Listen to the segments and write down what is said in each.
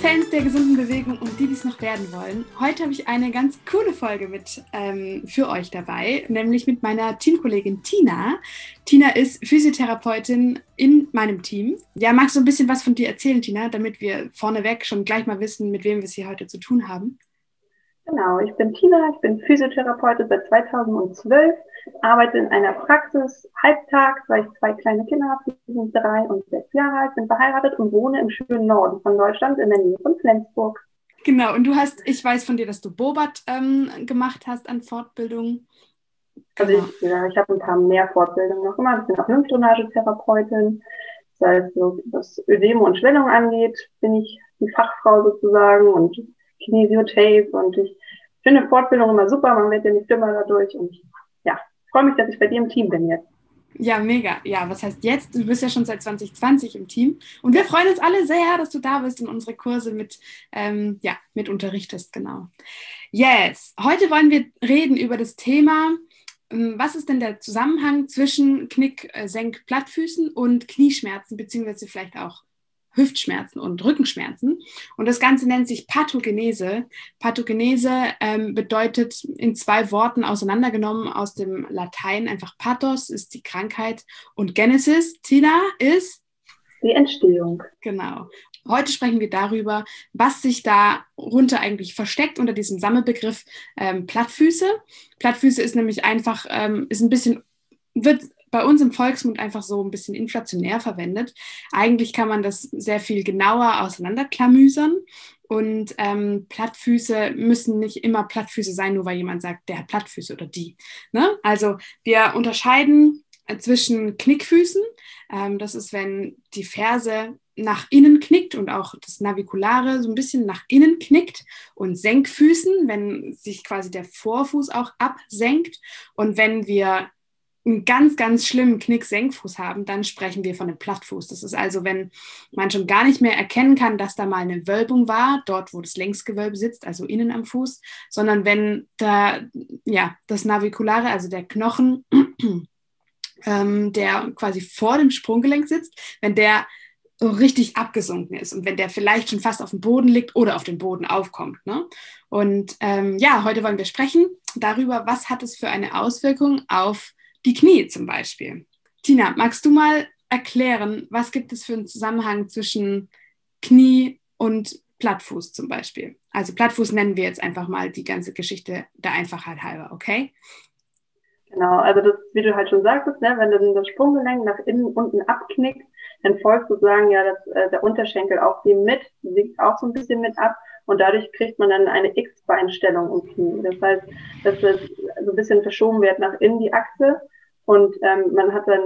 Fans der gesunden Bewegung und die, die es noch werden wollen. Heute habe ich eine ganz coole Folge mit ähm, für euch dabei, nämlich mit meiner Teamkollegin Tina. Tina ist Physiotherapeutin in meinem Team. Ja, magst du ein bisschen was von dir erzählen, Tina, damit wir vorneweg schon gleich mal wissen, mit wem wir es hier heute zu tun haben? Genau, ich bin Tina, ich bin Physiotherapeutin seit 2012 arbeite in einer Praxis halbtags, weil ich zwei kleine Kinder habe, die sind drei und sechs Jahre alt, bin verheiratet und wohne im schönen Norden von Deutschland in der Nähe von Flensburg. Genau, und du hast, ich weiß von dir, dass du Bobat ähm, gemacht hast an Fortbildungen. Also genau. ich, ja, ich habe ein paar mehr Fortbildungen noch gemacht. Ich bin auch Lymphdrainagetherapeutin. Das heißt, so, was Ödeme und Schwellung angeht, bin ich die Fachfrau sozusagen und Kinesiotape und ich finde Fortbildung immer super, man wird ja nicht dümmer dadurch und ja, freue mich, dass ich bei dir im Team bin jetzt. Ja, mega. Ja, was heißt jetzt? Du bist ja schon seit 2020 im Team. Und wir freuen uns alle sehr, dass du da bist und unsere Kurse mit, ähm, ja, mit unterrichtest, genau. Yes, heute wollen wir reden über das Thema, ähm, was ist denn der Zusammenhang zwischen Knick, äh, Senk, Plattfüßen und Knieschmerzen, beziehungsweise vielleicht auch Hüftschmerzen und Rückenschmerzen. Und das Ganze nennt sich Pathogenese. Pathogenese ähm, bedeutet in zwei Worten auseinandergenommen aus dem Latein einfach Pathos ist die Krankheit und Genesis, Tina, ist die Entstehung. Genau. Heute sprechen wir darüber, was sich darunter eigentlich versteckt unter diesem Sammelbegriff ähm, Plattfüße. Plattfüße ist nämlich einfach, ähm, ist ein bisschen, wird bei uns im Volksmund einfach so ein bisschen inflationär verwendet. Eigentlich kann man das sehr viel genauer auseinanderklamüsern. Und ähm, Plattfüße müssen nicht immer Plattfüße sein, nur weil jemand sagt, der hat Plattfüße oder die. Ne? Also wir unterscheiden zwischen Knickfüßen. Ähm, das ist, wenn die Ferse nach innen knickt und auch das Navikulare so ein bisschen nach innen knickt und Senkfüßen, wenn sich quasi der Vorfuß auch absenkt und wenn wir einen ganz, ganz schlimmen Knick-Senkfuß haben, dann sprechen wir von einem Plattfuß. Das ist also, wenn man schon gar nicht mehr erkennen kann, dass da mal eine Wölbung war, dort, wo das Längsgewölbe sitzt, also innen am Fuß, sondern wenn da, ja, das Navikulare, also der Knochen, ähm, der quasi vor dem Sprunggelenk sitzt, wenn der so richtig abgesunken ist und wenn der vielleicht schon fast auf dem Boden liegt oder auf dem Boden aufkommt. Ne? Und ähm, ja, heute wollen wir sprechen darüber, was hat es für eine Auswirkung auf die Knie zum Beispiel. Tina, magst du mal erklären, was gibt es für einen Zusammenhang zwischen Knie und Plattfuß zum Beispiel? Also Plattfuß nennen wir jetzt einfach mal die ganze Geschichte der Einfachheit halber, okay? Genau, also das, wie du halt schon sagtest, ne, wenn dann das Sprunggelenk nach innen unten abknickt, dann folgt sozusagen ja das, äh, der Unterschenkel auch dem mit, liegt auch so ein bisschen mit ab und dadurch kriegt man dann eine X-Beinstellung im Knie. Das heißt, dass das so ein bisschen verschoben wird nach innen die Achse und ähm, man hat dann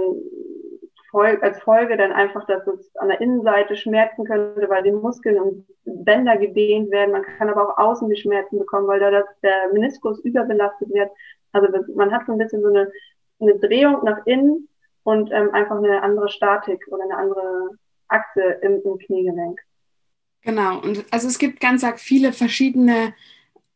als Folge dann einfach, dass es an der Innenseite schmerzen könnte, weil die Muskeln und Bänder gedehnt werden. Man kann aber auch außen die Schmerzen bekommen, weil da das, der Meniskus überbelastet wird. Also man hat so ein bisschen so eine, eine Drehung nach innen und ähm, einfach eine andere Statik oder eine andere Achse im, im Kniegelenk. Genau, und also es gibt ganz viele verschiedene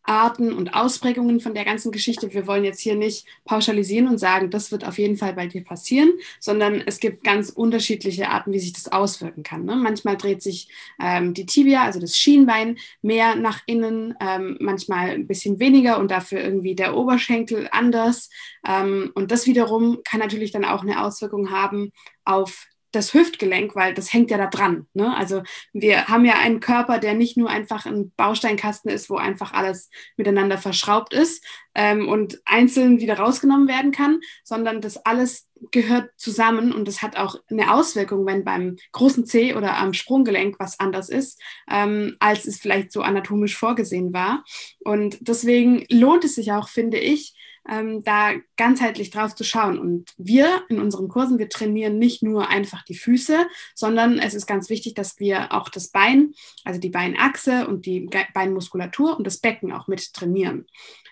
Arten und Ausprägungen von der ganzen Geschichte. Wir wollen jetzt hier nicht pauschalisieren und sagen, das wird auf jeden Fall bei dir passieren, sondern es gibt ganz unterschiedliche Arten, wie sich das auswirken kann. Ne? Manchmal dreht sich ähm, die Tibia, also das Schienbein, mehr nach innen, ähm, manchmal ein bisschen weniger und dafür irgendwie der Oberschenkel anders. Ähm, und das wiederum kann natürlich dann auch eine Auswirkung haben auf das Hüftgelenk, weil das hängt ja da dran. Ne? Also wir haben ja einen Körper, der nicht nur einfach ein Bausteinkasten ist, wo einfach alles miteinander verschraubt ist ähm, und einzeln wieder rausgenommen werden kann, sondern das alles gehört zusammen und das hat auch eine Auswirkung, wenn beim großen C oder am Sprunggelenk was anders ist, ähm, als es vielleicht so anatomisch vorgesehen war. Und deswegen lohnt es sich auch, finde ich, ähm, da ganzheitlich drauf zu schauen. Und wir in unseren Kursen, wir trainieren nicht nur einfach die Füße, sondern es ist ganz wichtig, dass wir auch das Bein, also die Beinachse und die Beinmuskulatur und das Becken auch mit trainieren.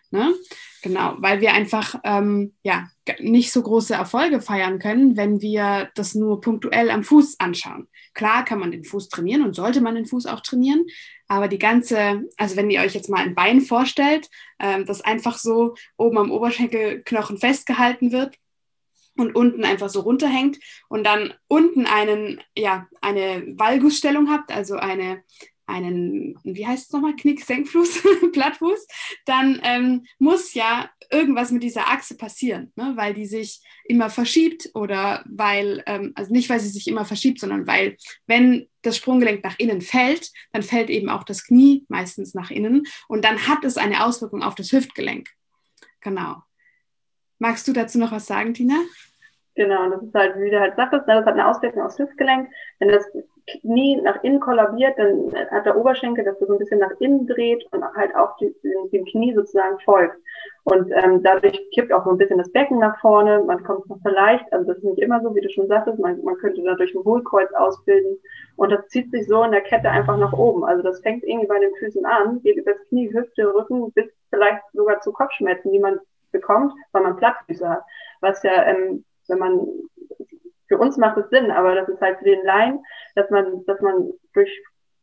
Ne? Genau, weil wir einfach ähm, ja, nicht so große Erfolge feiern können, wenn wir das nur punktuell am Fuß anschauen. Klar kann man den Fuß trainieren und sollte man den Fuß auch trainieren, aber die ganze, also wenn ihr euch jetzt mal ein Bein vorstellt, ähm, das einfach so oben am Oberschenkelknochen festgehalten wird und unten einfach so runterhängt und dann unten einen, ja, eine Valgusstellung habt, also eine einen, wie heißt es nochmal, Knick, Senkfuß, Plattfuß, dann ähm, muss ja irgendwas mit dieser Achse passieren, ne? weil die sich immer verschiebt oder weil, ähm, also nicht, weil sie sich immer verschiebt, sondern weil, wenn das Sprunggelenk nach innen fällt, dann fällt eben auch das Knie meistens nach innen und dann hat es eine Auswirkung auf das Hüftgelenk. Genau. Magst du dazu noch was sagen, Tina? Genau, das ist halt, wie du halt sagtest, ne, das hat eine Auswirkung aufs Hüftgelenk. Wenn das Knie nach innen kollabiert, dann hat der Oberschenkel, das so ein bisschen nach innen dreht und halt auch die, dem Knie sozusagen folgt. Und ähm, dadurch kippt auch so ein bisschen das Becken nach vorne, man kommt noch vielleicht, also das ist nicht immer so, wie du schon sagtest, man, man könnte dadurch ein Hohlkreuz ausbilden und das zieht sich so in der Kette einfach nach oben. Also das fängt irgendwie bei den Füßen an, geht über das Knie, Hüfte, Rücken bis vielleicht sogar zu Kopfschmerzen, die man bekommt, weil man Plattfüße hat. Was ja, ähm, wenn man für uns macht es Sinn, aber das ist halt für den Laien, dass man, dass man durch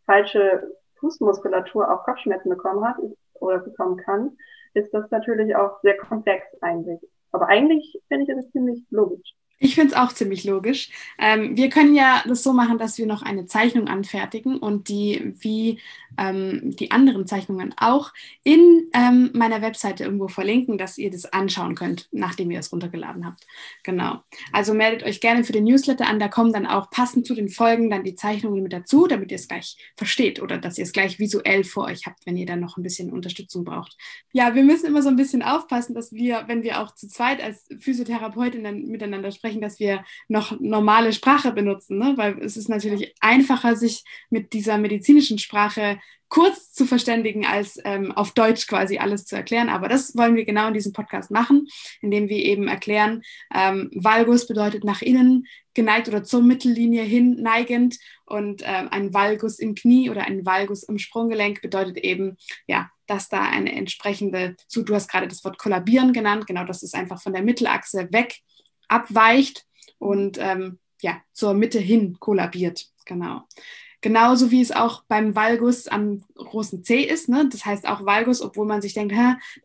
falsche Fußmuskulatur auch Kopfschmerzen bekommen hat oder bekommen kann, ist das natürlich auch sehr komplex eigentlich. Aber eigentlich finde ich es ziemlich logisch. Ich finde es auch ziemlich logisch. Ähm, wir können ja das so machen, dass wir noch eine Zeichnung anfertigen und die wie ähm, die anderen Zeichnungen auch in ähm, meiner Webseite irgendwo verlinken, dass ihr das anschauen könnt, nachdem ihr es runtergeladen habt. Genau. Also meldet euch gerne für den Newsletter an. Da kommen dann auch passend zu den Folgen dann die Zeichnungen mit dazu, damit ihr es gleich versteht oder dass ihr es gleich visuell vor euch habt, wenn ihr dann noch ein bisschen Unterstützung braucht. Ja, wir müssen immer so ein bisschen aufpassen, dass wir, wenn wir auch zu zweit als Physiotherapeutinnen miteinander sprechen, dass wir noch normale Sprache benutzen, ne? weil es ist natürlich einfacher, sich mit dieser medizinischen Sprache kurz zu verständigen, als ähm, auf Deutsch quasi alles zu erklären. Aber das wollen wir genau in diesem Podcast machen, indem wir eben erklären, ähm, Valgus bedeutet nach innen geneigt oder zur Mittellinie hin neigend und ähm, ein Valgus im Knie oder ein Valgus im Sprunggelenk bedeutet eben, ja, dass da eine entsprechende, so du hast gerade das Wort kollabieren genannt, genau, das ist einfach von der Mittelachse weg abweicht und ähm, ja, zur Mitte hin kollabiert. Genau. Genauso wie es auch beim Valgus am großen C ist. Ne? Das heißt auch Valgus, obwohl man sich denkt,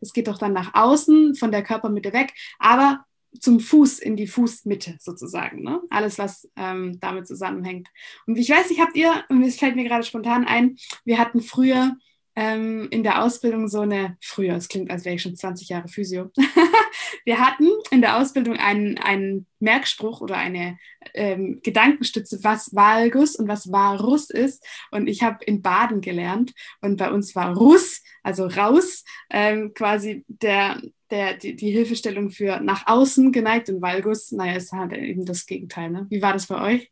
das geht doch dann nach außen von der Körpermitte weg, aber zum Fuß in die Fußmitte sozusagen. Ne? Alles, was ähm, damit zusammenhängt. Und ich weiß nicht, habt ihr, und es fällt mir gerade spontan ein, wir hatten früher ähm, in der Ausbildung so eine, früher, es klingt, als wäre ich schon 20 Jahre Physio. wir hatten in der Ausbildung einen, einen Merkspruch oder eine ähm, Gedankenstütze, was Valgus und was Varus ist. Und ich habe in Baden gelernt und bei uns war Russ, also raus, ähm, quasi der, der, die, die, Hilfestellung für nach außen geneigt und Valgus, naja, ist halt eben das Gegenteil. Ne? Wie war das bei euch?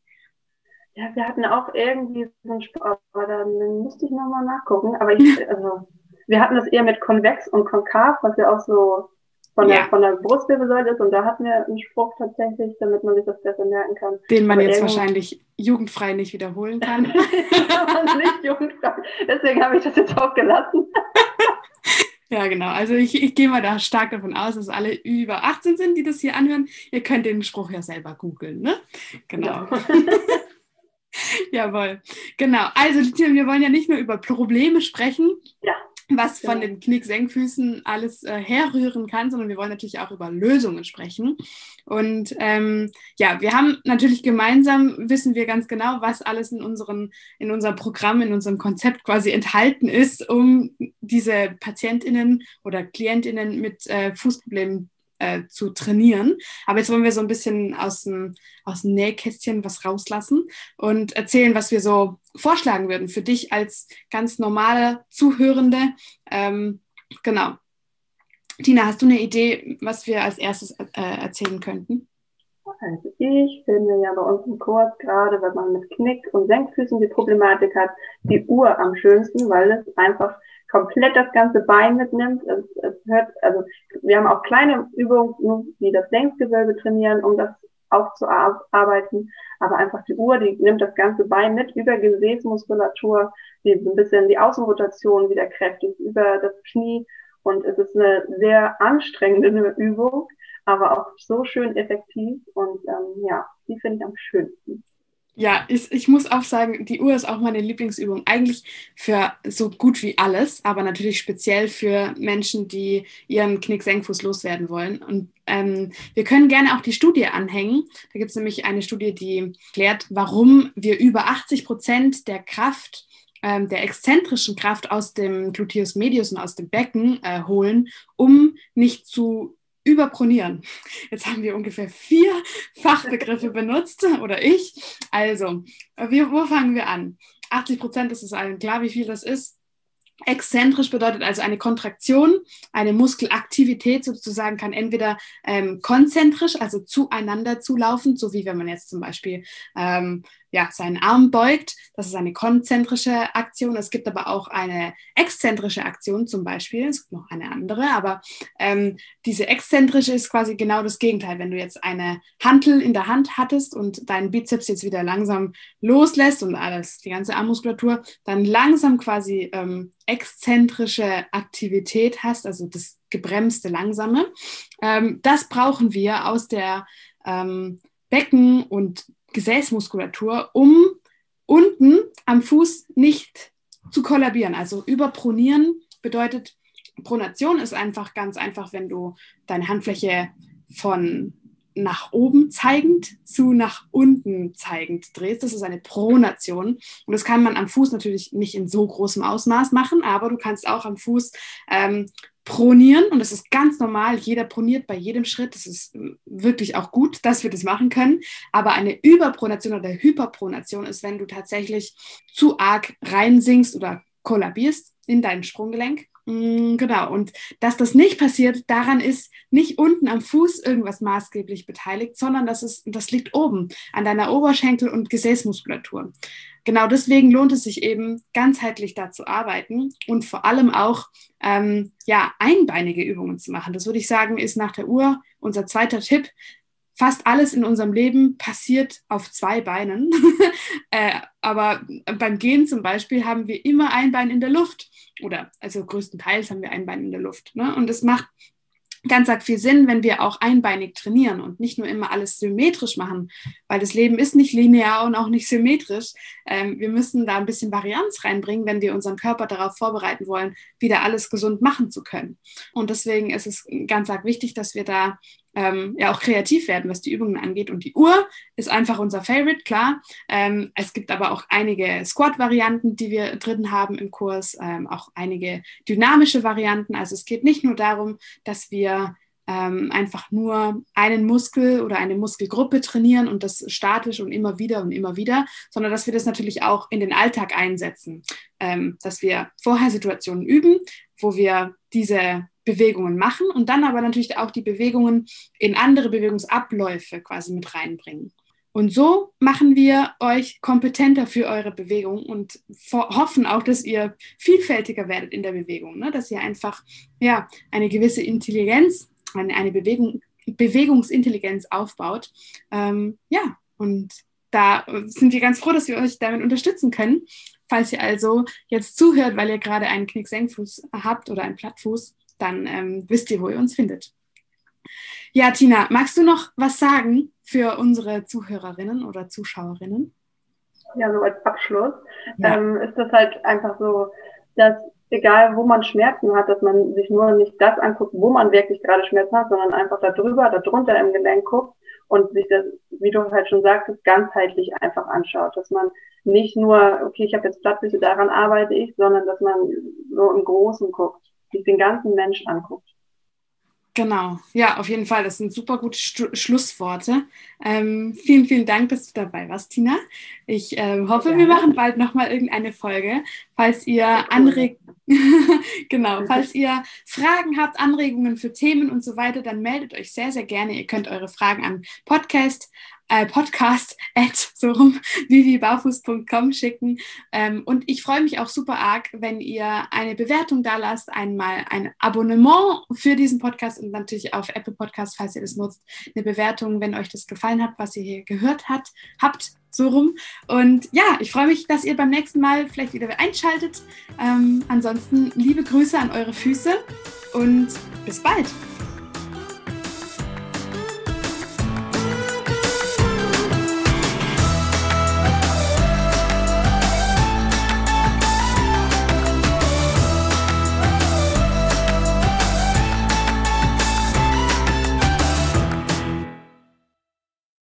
Ja, wir hatten auch irgendwie so einen Sport, aber dann müsste ich nochmal nachgucken. Aber ich, also, wir hatten das eher mit konvex und konkav, was ja auch so von, ja. der, von der Brustwirbelsäule ist. Und da hatten wir einen Spruch tatsächlich, damit man sich das besser merken kann. Den man aber jetzt wahrscheinlich jugendfrei nicht wiederholen kann. nicht jugendfrei. Deswegen habe ich das jetzt auch gelassen. Ja, genau. Also ich, ich gehe mal da stark davon aus, dass alle über 18 sind, die das hier anhören. Ihr könnt den Spruch ja selber googeln, ne? Genau. Ja. Jawohl. Genau. Also, wir wollen ja nicht nur über Probleme sprechen. Ja. Was von genau. den Knick-Senkfüßen alles äh, herrühren kann, sondern wir wollen natürlich auch über Lösungen sprechen. Und ähm, ja, wir haben natürlich gemeinsam, wissen wir ganz genau, was alles in, unseren, in unserem Programm, in unserem Konzept quasi enthalten ist, um diese PatientInnen oder KlientInnen mit äh, Fußproblemen äh, zu trainieren. Aber jetzt wollen wir so ein bisschen aus dem, aus dem Nähkästchen was rauslassen und erzählen, was wir so vorschlagen würden für dich als ganz normale Zuhörende. Ähm, genau. Tina, hast du eine Idee, was wir als erstes äh, erzählen könnten? Also ich finde ja bei uns im Kurs, gerade wenn man mit Knick und Senkfüßen die Problematik hat, die Uhr am schönsten, weil es einfach komplett das ganze Bein mitnimmt. Es, es hört, also wir haben auch kleine Übungen, die das Längsgewölbe trainieren, um das aufzuarbeiten. Aber einfach die Uhr, die nimmt das ganze Bein mit über Gesäßmuskulatur, die ein bisschen die Außenrotation wieder kräftig über das Knie. Und es ist eine sehr anstrengende Übung, aber auch so schön effektiv. Und ähm, ja, die finde ich am schönsten. Ja, ich, ich muss auch sagen, die Uhr ist auch meine Lieblingsübung. Eigentlich für so gut wie alles, aber natürlich speziell für Menschen, die ihren Knick-Senkfuß loswerden wollen. Und ähm, wir können gerne auch die Studie anhängen. Da gibt es nämlich eine Studie, die klärt, warum wir über 80 Prozent der Kraft ähm, der exzentrischen Kraft aus dem Gluteus medius und aus dem Becken äh, holen, um nicht zu überpronieren. Jetzt haben wir ungefähr vier Fachbegriffe benutzt oder ich. Also, wir, wo fangen wir an? 80 Prozent ist es allen klar, wie viel das ist. Exzentrisch bedeutet also eine Kontraktion, eine Muskelaktivität sozusagen kann entweder ähm, konzentrisch, also zueinander zulaufen, so wie wenn man jetzt zum Beispiel ähm, ja, seinen Arm beugt. Das ist eine konzentrische Aktion. Es gibt aber auch eine exzentrische Aktion zum Beispiel. Es gibt noch eine andere, aber ähm, diese exzentrische ist quasi genau das Gegenteil. Wenn du jetzt eine Hantel in der Hand hattest und deinen Bizeps jetzt wieder langsam loslässt und alles, die ganze Armmuskulatur, dann langsam quasi ähm, exzentrische Aktivität hast, also das gebremste, langsame. Ähm, das brauchen wir aus der ähm, Becken- und Gesäßmuskulatur, um unten am Fuß nicht zu kollabieren. Also überpronieren bedeutet, Pronation ist einfach ganz einfach, wenn du deine Handfläche von nach oben zeigend zu nach unten zeigend drehst. Das ist eine Pronation. Und das kann man am Fuß natürlich nicht in so großem Ausmaß machen, aber du kannst auch am Fuß ähm, pronieren und das ist ganz normal. Jeder proniert bei jedem Schritt. Das ist wirklich auch gut, dass wir das machen können. Aber eine Überpronation oder Hyperpronation ist, wenn du tatsächlich zu arg reinsinkst oder kollabierst in deinem Sprunggelenk. Mm, genau, und dass das nicht passiert, daran ist nicht unten am Fuß irgendwas maßgeblich beteiligt, sondern das, ist, das liegt oben an deiner Oberschenkel- und Gesäßmuskulatur genau deswegen lohnt es sich eben, ganzheitlich da zu arbeiten und vor allem auch ähm, ja, einbeinige Übungen zu machen. Das würde ich sagen, ist nach der Uhr unser zweiter Tipp. Fast alles in unserem Leben passiert auf zwei Beinen. äh, aber beim Gehen zum Beispiel haben wir immer ein Bein in der Luft. Oder also größtenteils haben wir ein Bein in der Luft. Ne? Und es macht ganz arg viel Sinn, wenn wir auch einbeinig trainieren und nicht nur immer alles symmetrisch machen, weil das Leben ist nicht linear und auch nicht symmetrisch. Ähm, wir müssen da ein bisschen Varianz reinbringen, wenn wir unseren Körper darauf vorbereiten wollen, wieder alles gesund machen zu können. Und deswegen ist es ganz arg wichtig, dass wir da ähm, ja auch kreativ werden, was die Übungen angeht. Und die Uhr ist einfach unser Favorite, klar. Ähm, es gibt aber auch einige Squat-Varianten, die wir drin haben im Kurs, ähm, auch einige dynamische Varianten. Also es geht nicht nur darum, dass wir ähm, einfach nur einen Muskel oder eine Muskelgruppe trainieren und das statisch und immer wieder und immer wieder, sondern dass wir das natürlich auch in den Alltag einsetzen, ähm, dass wir vorher Situationen üben, wo wir diese Bewegungen machen und dann aber natürlich auch die Bewegungen in andere Bewegungsabläufe quasi mit reinbringen. Und so machen wir euch kompetenter für eure Bewegung und hoffen auch, dass ihr vielfältiger werdet in der Bewegung, ne? dass ihr einfach ja, eine gewisse Intelligenz, eine, Bewegung, Bewegungsintelligenz aufbaut. Ähm, ja, und da sind wir ganz froh, dass wir euch damit unterstützen können. Falls ihr also jetzt zuhört, weil ihr gerade einen Knicksenkfuß habt oder einen Plattfuß, dann ähm, wisst ihr, wo ihr uns findet. Ja, Tina, magst du noch was sagen für unsere Zuhörerinnen oder Zuschauerinnen? Ja, so als Abschluss ja. ähm, ist das halt einfach so, dass egal wo man Schmerzen hat, dass man sich nur nicht das anguckt, wo man wirklich gerade Schmerzen hat, sondern einfach da drüber, da drunter im Gelenk guckt und sich das, wie du halt schon sagtest, ganzheitlich einfach anschaut. Dass man nicht nur, okay, ich habe jetzt Plattfüße, daran arbeite ich, sondern dass man so im Großen guckt sich den ganzen Mensch anguckt. Genau, ja, auf jeden Fall. Das sind super gute Stu Schlussworte. Ähm, vielen, vielen Dank, dass du dabei warst, Tina. Ich äh, hoffe, ja. wir machen bald nochmal irgendeine Folge. Falls ihr Anreg genau, falls ihr Fragen habt, Anregungen für Themen und so weiter, dann meldet euch sehr, sehr gerne. Ihr könnt eure Fragen an Podcast äh, podcast at so rum vivibarfuß.com schicken. Ähm, und ich freue mich auch super arg, wenn ihr eine Bewertung da lasst, einmal ein Abonnement für diesen Podcast und natürlich auf Apple Podcast, falls ihr das nutzt, eine Bewertung, wenn euch das gefallen hat, was ihr hier gehört habt, habt so rum. Und ja, ich freue mich, dass ihr beim nächsten Mal vielleicht wieder einschaltet. Ähm, ansonsten liebe Grüße an eure Füße und bis bald.